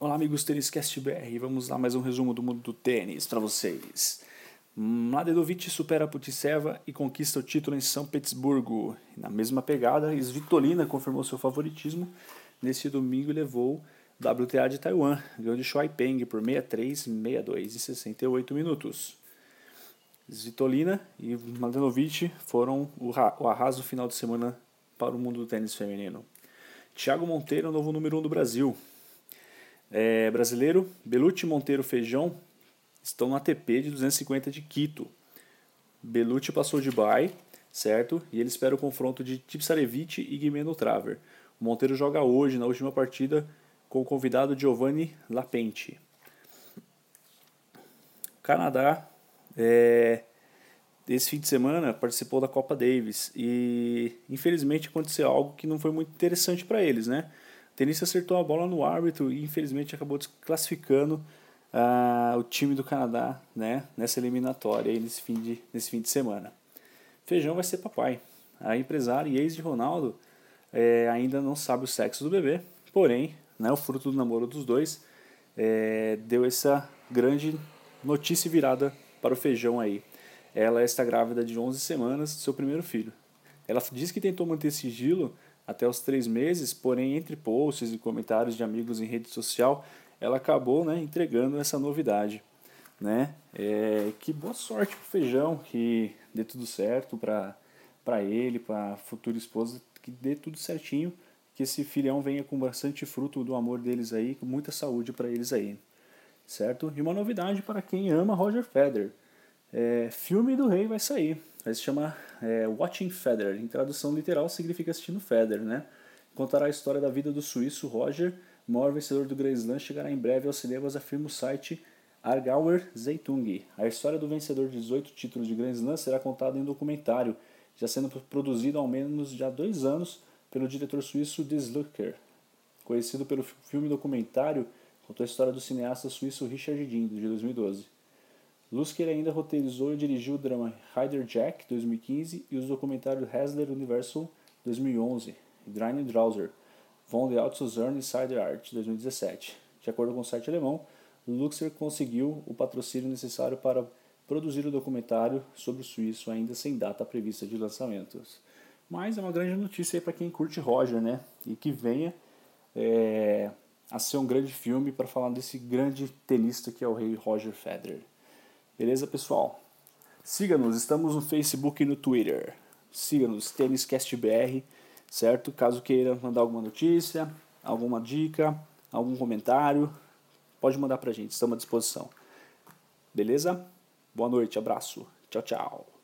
Olá, amigos Tênis Cast BR. Vamos lá mais um resumo do mundo do tênis para vocês. Mladedovic supera Putiseva e conquista o título em São Petersburgo. Na mesma pegada, Svitolina confirmou seu favoritismo neste domingo e levou o WTA de Taiwan, ganhou de Shuai Peng por 6-3, 6-2 e 68 minutos. Svitolina e Mladenovic foram o arraso final de semana para o mundo do tênis feminino. Thiago Monteiro, novo número 1 um do Brasil, é, brasileiro, Belucci Monteiro Feijão estão no ATP de 250 de Quito. Belucci passou de bye, certo? E ele espera o confronto de Tipsarevic e Guimeno Traver. O Monteiro joga hoje, na última partida, com o convidado Giovanni Lapente. Canadá, é, esse fim de semana, participou da Copa Davis e infelizmente aconteceu algo que não foi muito interessante para eles, né? Tenista acertou a bola no árbitro e infelizmente acabou desclassificando uh, o time do Canadá né, nessa eliminatória aí nesse fim, de, nesse fim de semana. Feijão vai ser papai. A empresária e ex de Ronaldo é, ainda não sabe o sexo do bebê, porém, né, o fruto do namoro dos dois é, deu essa grande notícia virada para o Feijão aí. Ela está grávida de 11 semanas do seu primeiro filho. Ela diz que tentou manter sigilo até os três meses, porém, entre posts e comentários de amigos em rede social, ela acabou né, entregando essa novidade. Né? É, que boa sorte pro Feijão, que dê tudo certo para ele, para a futura esposa, que dê tudo certinho, que esse filhão venha com bastante fruto do amor deles aí, com muita saúde para eles aí. Certo? E uma novidade para quem ama Roger Federer. É, filme do Rei vai sair. Vai se chamar é, Watching Federer. Em tradução literal significa assistindo Federer, né? Contará a história da vida do suíço Roger, maior vencedor do Grand Slam, chegará em breve aos cinemas, afirma o site Argauer Zeitung. A história do vencedor de 18 títulos de Grand Slam será contada em um documentário, já sendo produzido há ao menos já dois anos pelo diretor suíço Deslucker. Conhecido pelo filme documentário, contou a história do cineasta suíço Richard Dean, de 2012. Lusker ainda roteirizou e dirigiu o drama Rider Jack, 2015, e os documentários Hasler Universal, 2011, e Drain Drauser, Von der Altsuzern e Cider Art, 2017. De acordo com o site alemão, Luxer conseguiu o patrocínio necessário para produzir o documentário sobre o suíço, ainda sem data prevista de lançamentos. Mas é uma grande notícia para quem curte Roger, né? E que venha é, a ser um grande filme para falar desse grande tenista que é o rei Roger Federer. Beleza, pessoal? Siga-nos, estamos no Facebook e no Twitter. Siga-nos, TênisCastBR, certo? Caso queira mandar alguma notícia, alguma dica, algum comentário, pode mandar pra gente, estamos à disposição. Beleza? Boa noite, abraço. Tchau, tchau.